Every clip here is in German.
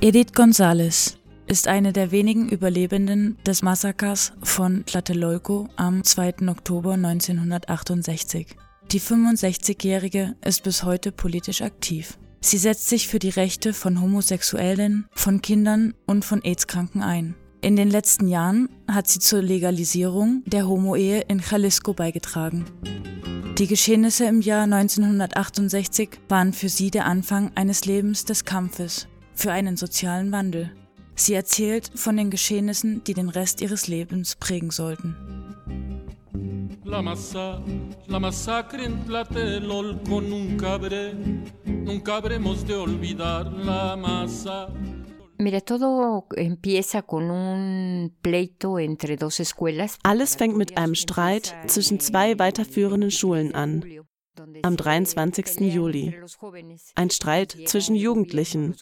Edith González ist eine der wenigen Überlebenden des Massakers von Tlatelolco am 2. Oktober 1968. Die 65-Jährige ist bis heute politisch aktiv. Sie setzt sich für die Rechte von Homosexuellen, von Kindern und von AIDS-Kranken ein. In den letzten Jahren hat sie zur Legalisierung der Homo-Ehe in Jalisco beigetragen. Die Geschehnisse im Jahr 1968 waren für sie der Anfang eines Lebens des Kampfes für einen sozialen Wandel. Sie erzählt von den Geschehnissen, die den Rest ihres Lebens prägen sollten. La masa, la masacre en Tlatelolco nunca habré, nunca habremos de olvidar la masa. Mira, todo empieza con un pleito entre dos escuelas. Alles fängt mit einem Streit zwischen zwei weiterführenden Schulen an am 23. Juli. Ein Streit zwischen Jugendlichen.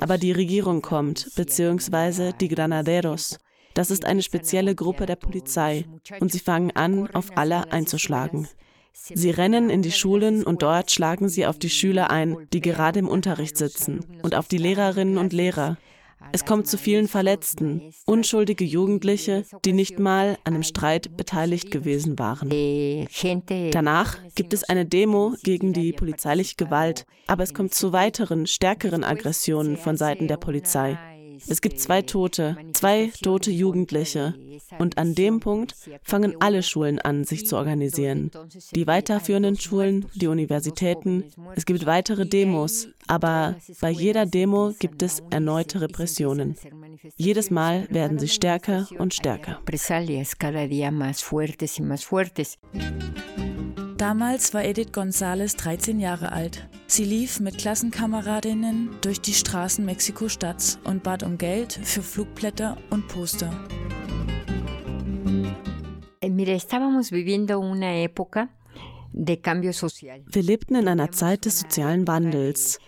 Aber die Regierung kommt, beziehungsweise die Granaderos. Das ist eine spezielle Gruppe der Polizei und sie fangen an, auf alle einzuschlagen. Sie rennen in die Schulen und dort schlagen sie auf die Schüler ein, die gerade im Unterricht sitzen, und auf die Lehrerinnen und Lehrer. Es kommt zu vielen Verletzten, unschuldige Jugendliche, die nicht mal an dem Streit beteiligt gewesen waren. Danach gibt es eine Demo gegen die polizeiliche Gewalt, aber es kommt zu weiteren, stärkeren Aggressionen von Seiten der Polizei. Es gibt zwei Tote, zwei tote Jugendliche. Und an dem Punkt fangen alle Schulen an, sich zu organisieren. Die weiterführenden Schulen, die Universitäten. Es gibt weitere Demos, aber bei jeder Demo gibt es erneute Repressionen. Jedes Mal werden sie stärker und stärker. Damals war Edith González 13 Jahre alt. Sie lief mit Klassenkameradinnen durch die Straßen Mexiko-Stadts und bat um Geld für Flugblätter und Poster. Eh. Wir lebten in einer Zeit des sozialen Wandels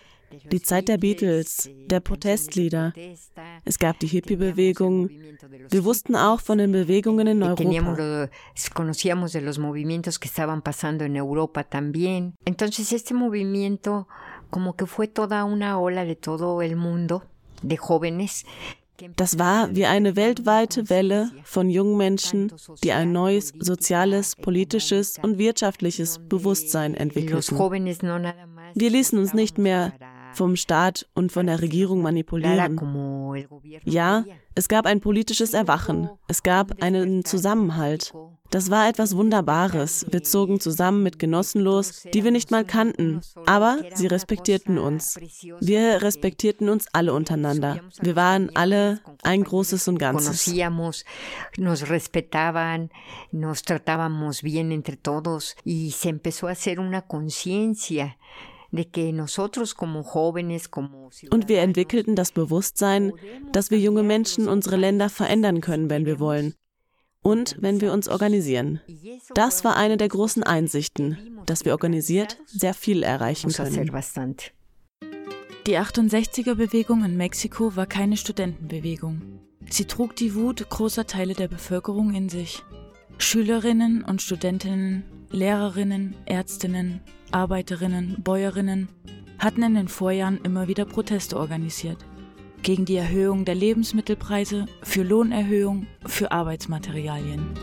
die Zeit der Beatles, der Protestlieder. Es gab die Hippie-Bewegung. Wir wussten auch von den Bewegungen in Europa. Conocíamos de los movimientos que estaban pasando en Europa también. Entonces este movimiento como que fue toda una ola de todo el mundo de jóvenes das war wie eine weltweite Welle von jungen Menschen, die ein neues soziales, politisches und wirtschaftliches Bewusstsein entwickelten. Wir ließen uns nicht mehr vom Staat und von der Regierung manipulieren. Ja, es gab ein politisches Erwachen, es gab einen Zusammenhalt. Das war etwas Wunderbares. Wir zogen zusammen mit Genossen los, die wir nicht mal kannten, aber sie respektierten uns. Wir respektierten uns alle untereinander. Wir waren alle ein großes und Ganzes. Nos respetaban, nos tratábamos bien entre todos y se empezó a hacer una conciencia und wir entwickelten das Bewusstsein, dass wir junge Menschen unsere Länder verändern können, wenn wir wollen. Und wenn wir uns organisieren. Das war eine der großen Einsichten, dass wir organisiert sehr viel erreichen können. Die 68er-Bewegung in Mexiko war keine Studentenbewegung. Sie trug die Wut großer Teile der Bevölkerung in sich. Schülerinnen und Studentinnen, Lehrerinnen, Ärztinnen, Arbeiterinnen, Bäuerinnen hatten in den Vorjahren immer wieder Proteste organisiert. Gegen die Erhöhung der Lebensmittelpreise, für Lohnerhöhung, für Arbeitsmaterialien.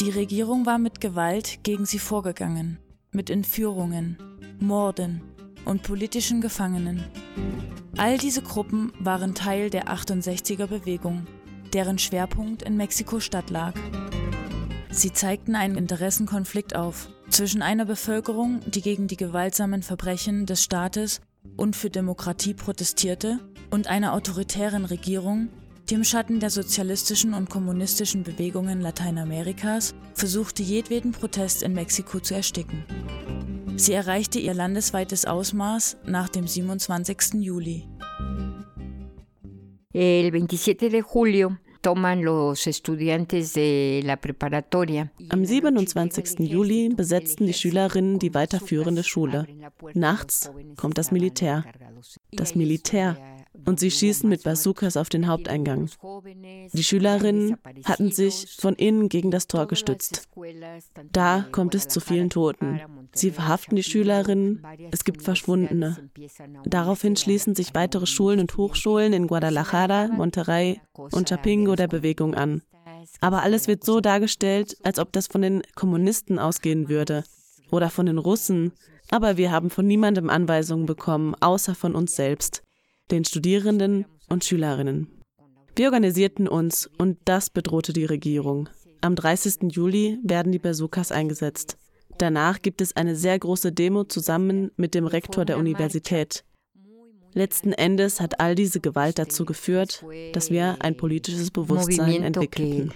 Die Regierung war mit Gewalt gegen sie vorgegangen, mit Entführungen, Morden und politischen Gefangenen. All diese Gruppen waren Teil der 68er Bewegung, deren Schwerpunkt in Mexiko-Stadt lag. Sie zeigten einen Interessenkonflikt auf zwischen einer Bevölkerung, die gegen die gewaltsamen Verbrechen des Staates und für Demokratie protestierte, und einer autoritären Regierung, die im Schatten der sozialistischen und kommunistischen Bewegungen Lateinamerikas versuchte, jedweden Protest in Mexiko zu ersticken. Sie erreichte ihr landesweites Ausmaß nach dem 27. Juli. El 27 de julio Am 27. Juli besetzten die Schülerinnen die weiterführende Schule. Nachts kommt das Militär. Das Militär und sie schießen mit Bazookas auf den Haupteingang. Die Schülerinnen hatten sich von innen gegen das Tor gestützt. Da kommt es zu vielen Toten. Sie verhaften die Schülerinnen, es gibt Verschwundene. Daraufhin schließen sich weitere Schulen und Hochschulen in Guadalajara, Monterrey und Chapingo der Bewegung an. Aber alles wird so dargestellt, als ob das von den Kommunisten ausgehen würde oder von den Russen. Aber wir haben von niemandem Anweisungen bekommen, außer von uns selbst, den Studierenden und Schülerinnen. Wir organisierten uns und das bedrohte die Regierung. Am 30. Juli werden die Bazookas eingesetzt. Danach gibt es eine sehr große Demo zusammen mit dem Rektor der Universität. Letzten Endes hat all diese Gewalt dazu geführt, dass wir ein politisches Bewusstsein entwickelten.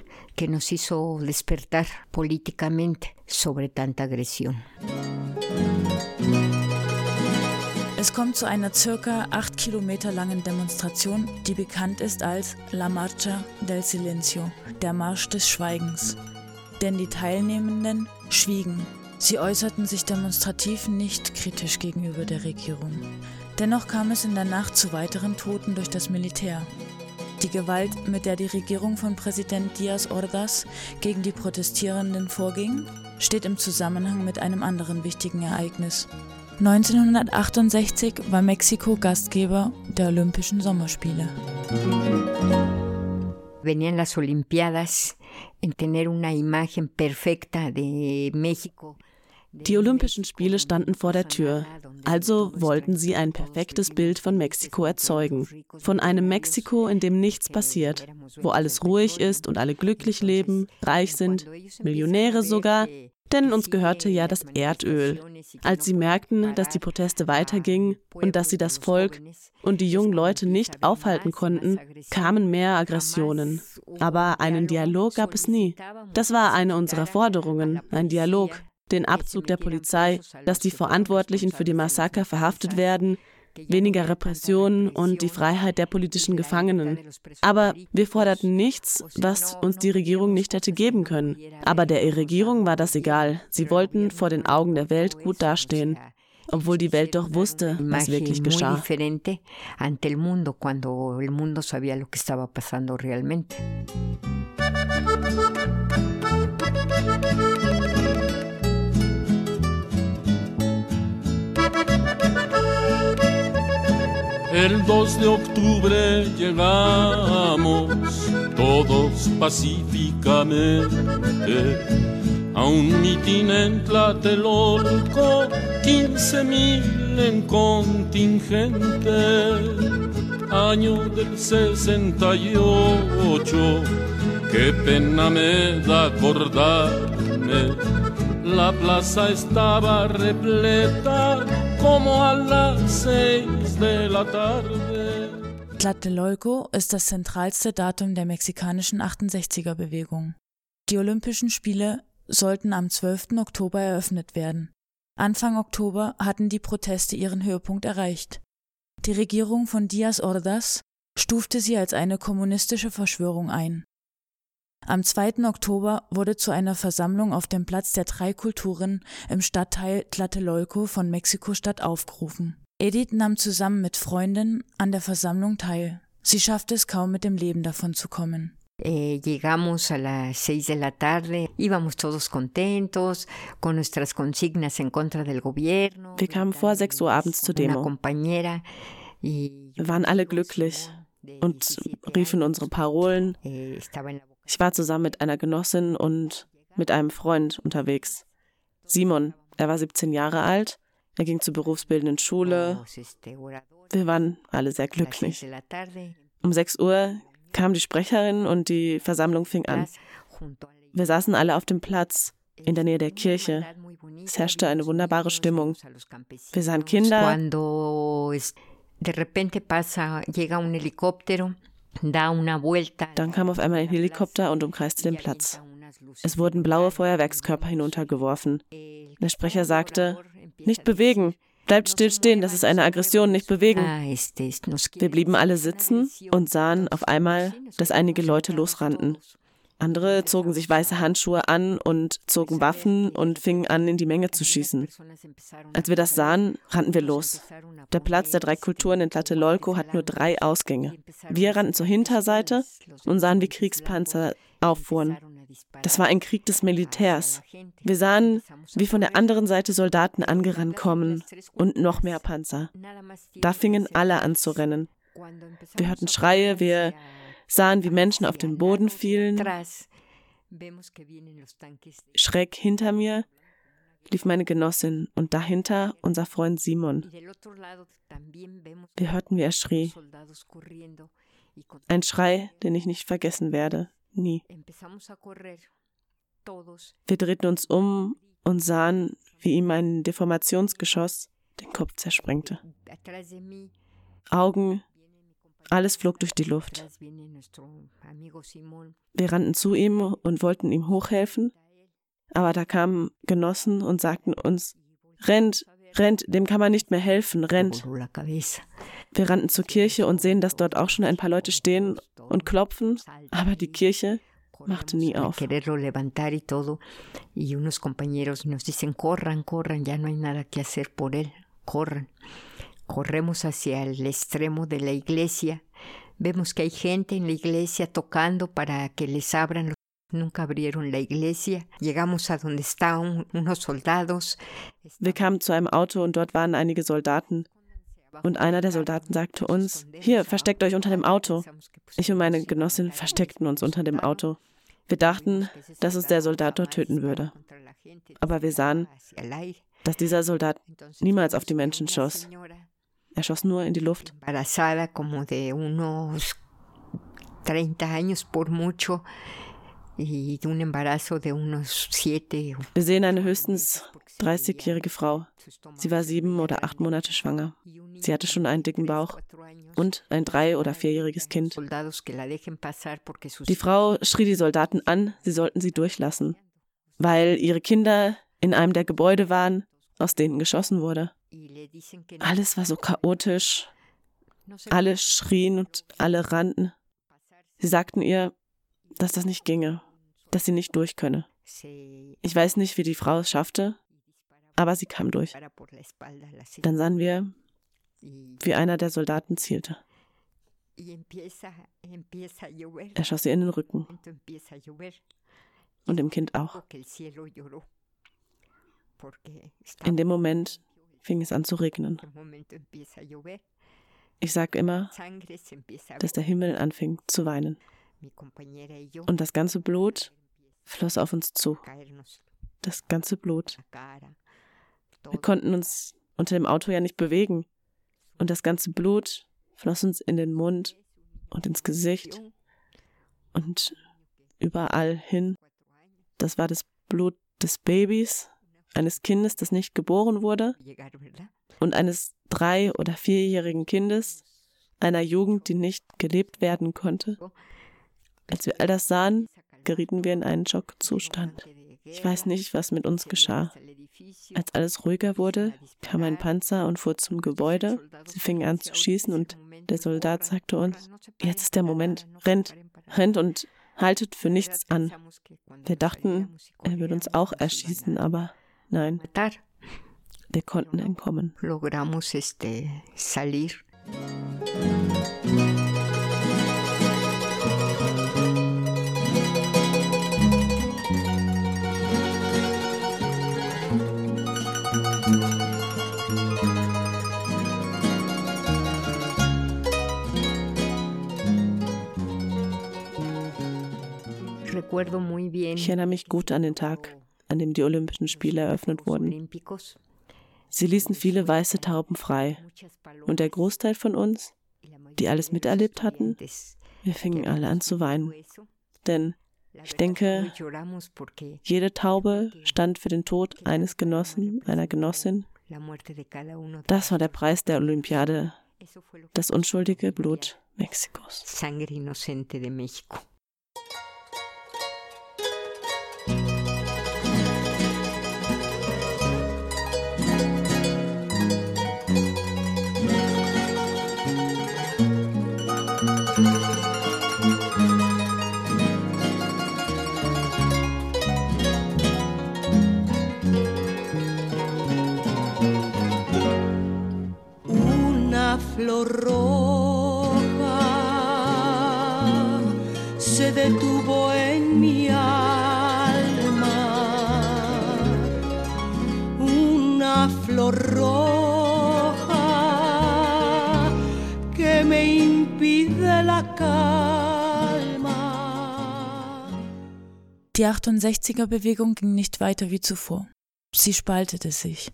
Es kommt zu einer circa acht Kilometer langen Demonstration, die bekannt ist als La Marcha del Silencio, der Marsch des Schweigens. Denn die Teilnehmenden schwiegen. Sie äußerten sich demonstrativ nicht kritisch gegenüber der Regierung. Dennoch kam es in der Nacht zu weiteren Toten durch das Militär. Die Gewalt, mit der die Regierung von Präsident Diaz Ordaz gegen die Protestierenden vorging, steht im Zusammenhang mit einem anderen wichtigen Ereignis. 1968 war Mexiko Gastgeber der Olympischen Sommerspiele. Venían las Olimpiadas en tener una imagen perfecta de México. Die Olympischen Spiele standen vor der Tür, also wollten sie ein perfektes Bild von Mexiko erzeugen. Von einem Mexiko, in dem nichts passiert, wo alles ruhig ist und alle glücklich leben, reich sind, Millionäre sogar, denn uns gehörte ja das Erdöl. Als sie merkten, dass die Proteste weitergingen und dass sie das Volk und die jungen Leute nicht aufhalten konnten, kamen mehr Aggressionen. Aber einen Dialog gab es nie. Das war eine unserer Forderungen, ein Dialog den Abzug der Polizei, dass die Verantwortlichen für die Massaker verhaftet werden, weniger Repressionen und die Freiheit der politischen Gefangenen. Aber wir forderten nichts, was uns die Regierung nicht hätte geben können. Aber der Regierung war das egal. Sie wollten vor den Augen der Welt gut dastehen obwohl die Welt doch wusste, was wirklich geschah. El 2 de octubre llegamos todos pacíficamente a un mitin en Tlatelolco, 15 mil en contingente, año del 68, qué pena me da acordarme, la plaza estaba repleta como a las seis de la tarde. Tlatelolco ist das zentralste Datum der mexikanischen 68er-Bewegung. Die Olympischen Spiele sollten am 12. Oktober eröffnet werden. Anfang Oktober hatten die Proteste ihren Höhepunkt erreicht. Die Regierung von Diaz Ordaz stufte sie als eine kommunistische Verschwörung ein. Am 2. Oktober wurde zu einer Versammlung auf dem Platz der drei Kulturen im Stadtteil Tlatelolco von Mexiko-Stadt aufgerufen. Edith nahm zusammen mit Freundinnen an der Versammlung teil. Sie schaffte es kaum mit dem Leben davon zu kommen. Eh, llegamos a las seis de la tarde, íbamos todos contentos con nuestras consignas en contra del gobierno. Wir kamen vor sechs Uhr abends zur Demo. Wir waren alle glücklich und riefen unsere Parolen. Ich war zusammen mit einer Genossin und mit einem Freund unterwegs. Simon, er war 17 Jahre alt, er ging zur berufsbildenden Schule. Wir waren alle sehr glücklich. Um 6 Uhr kam die Sprecherin und die Versammlung fing an. Wir saßen alle auf dem Platz in der Nähe der Kirche. Es herrschte eine wunderbare Stimmung. Wir sahen Kinder. Dann kam auf einmal ein Helikopter und umkreiste den Platz. Es wurden blaue Feuerwerkskörper hinuntergeworfen. Der Sprecher sagte, nicht bewegen, bleibt still stehen, das ist eine Aggression, nicht bewegen. Wir blieben alle sitzen und sahen auf einmal, dass einige Leute losrannten. Andere zogen sich weiße Handschuhe an und zogen Waffen und fingen an, in die Menge zu schießen. Als wir das sahen, rannten wir los. Der Platz der drei Kulturen in Tlatelolco hat nur drei Ausgänge. Wir rannten zur Hinterseite und sahen, wie Kriegspanzer auffuhren. Das war ein Krieg des Militärs. Wir sahen, wie von der anderen Seite Soldaten angerannt kommen und noch mehr Panzer. Da fingen alle an zu rennen. Wir hörten Schreie, wir sahen, wie Menschen auf den Boden fielen. Schräg hinter mir lief meine Genossin und dahinter unser Freund Simon. Wir hörten, wie er schrie. Ein Schrei, den ich nicht vergessen werde, nie. Wir drehten uns um und sahen, wie ihm ein Deformationsgeschoss den Kopf zersprengte. Augen, alles flog durch die Luft. Wir rannten zu ihm und wollten ihm hochhelfen, aber da kamen Genossen und sagten uns, rennt, rennt, dem kann man nicht mehr helfen, rennt. Wir rannten zur Kirche und sehen, dass dort auch schon ein paar Leute stehen und klopfen, aber die Kirche machte nie auf. Corremos hacia el extremo de la iglesia. Vemos que hay gente en la iglesia tocando para que les abran. Nunca abrieron la iglesia. Llegamos a donde estaban unos soldados. Wir kamen zu einem Auto und dort waren einige Soldaten. Und einer der Soldaten sagte uns, hier, versteckt euch unter dem Auto. Ich und meine Genossin versteckten uns unter dem Auto. Wir dachten, dass uns der Soldat dort töten würde. Aber wir sahen, dass dieser Soldat niemals auf die Menschen schoss. Er schoss nur in die Luft. Embarazada como de unos 30 años por mucho. Wir sehen eine höchstens 30-jährige Frau. Sie war sieben oder acht Monate schwanger. Sie hatte schon einen dicken Bauch und ein drei- oder vierjähriges Kind. Die Frau schrie die Soldaten an, sie sollten sie durchlassen, weil ihre Kinder in einem der Gebäude waren, aus denen geschossen wurde. Alles war so chaotisch. Alle schrien und alle rannten. Sie sagten ihr, dass das nicht ginge, dass sie nicht durch könne. Ich weiß nicht, wie die Frau es schaffte, aber sie kam durch. Dann sahen wir, wie einer der Soldaten zielte. Er schoss ihr in den Rücken. Und dem Kind auch. In dem Moment fing es an zu regnen. Ich sage immer, dass der Himmel anfing zu weinen. Und das ganze Blut floss auf uns zu. Das ganze Blut. Wir konnten uns unter dem Auto ja nicht bewegen. Und das ganze Blut floss uns in den Mund und ins Gesicht und überall hin. Das war das Blut des Babys eines Kindes, das nicht geboren wurde, und eines drei- oder vierjährigen Kindes, einer Jugend, die nicht gelebt werden konnte. Als wir all das sahen, gerieten wir in einen Schockzustand. Ich weiß nicht, was mit uns geschah. Als alles ruhiger wurde, kam ein Panzer und fuhr zum Gebäude. Sie fingen an zu schießen und der Soldat sagte uns, jetzt ist der Moment, rennt, rennt und haltet für nichts an. Wir dachten, er würde uns auch erschießen, aber Nein. Wir konnten entkommen. Logramos este salir. Ich erinnere mich gut an den Tag, an dem die Olympischen Spiele eröffnet wurden. Sie ließen viele weiße Tauben frei. Und der Großteil von uns, die alles miterlebt hatten, wir fingen alle an zu weinen. Denn ich denke, jede Taube stand für den Tod eines Genossen, einer Genossin. Das war der Preis der Olympiade, das unschuldige Blut Mexikos. Roja que me impide la calma. Die 68er-Bewegung ging nicht weiter wie zuvor. Sie spaltete sich.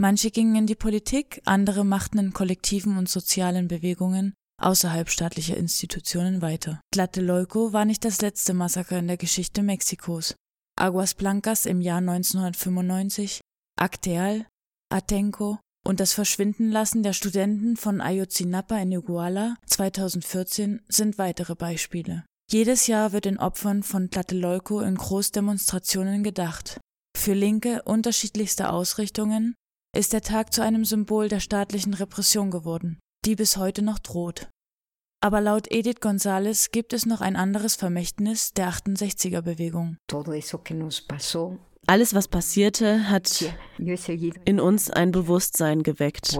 Manche gingen in die Politik, andere machten in kollektiven und sozialen Bewegungen außerhalb staatlicher Institutionen weiter. Tlatelolco war nicht das letzte Massaker in der Geschichte Mexikos. Aguas Blancas im Jahr 1995, Acteal, Atenco und das Verschwindenlassen der Studenten von Ayotzinapa in Iguala 2014 sind weitere Beispiele. Jedes Jahr wird den Opfern von Tlatelolco in Großdemonstrationen gedacht. Für Linke unterschiedlichster Ausrichtungen ist der Tag zu einem Symbol der staatlichen Repression geworden, die bis heute noch droht. Aber laut Edith González gibt es noch ein anderes Vermächtnis der 68er Bewegung. Alles, was passierte, hat in uns ein Bewusstsein geweckt.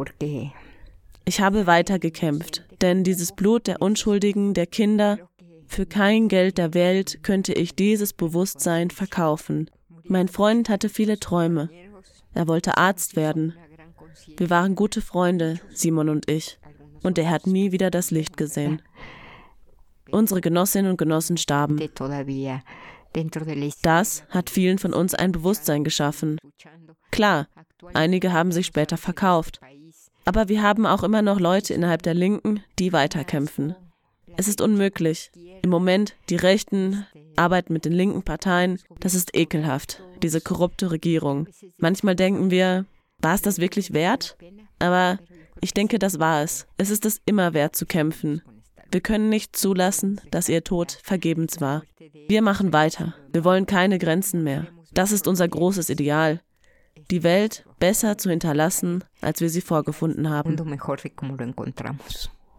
Ich habe weitergekämpft, denn dieses Blut der Unschuldigen, der Kinder, für kein Geld der Welt könnte ich dieses Bewusstsein verkaufen. Mein Freund hatte viele Träume. Er wollte Arzt werden. Wir waren gute Freunde, Simon und ich, und er hat nie wieder das Licht gesehen. Unsere Genossinnen und Genossen starben. Das hat vielen von uns ein Bewusstsein geschaffen. Klar, einige haben sich später verkauft. Aber wir haben auch immer noch Leute innerhalb der Linken, die weiterkämpfen. Es ist unmöglich. Im Moment die Rechten arbeiten mit den linken Parteien. Das ist ekelhaft, diese korrupte Regierung. Manchmal denken wir, war es das wirklich wert? Aber ich denke, das war es. Es ist es immer wert zu kämpfen. Wir können nicht zulassen, dass ihr Tod vergebens war. Wir machen weiter. Wir wollen keine Grenzen mehr. Das ist unser großes Ideal. Die Welt besser zu hinterlassen, als wir sie vorgefunden haben.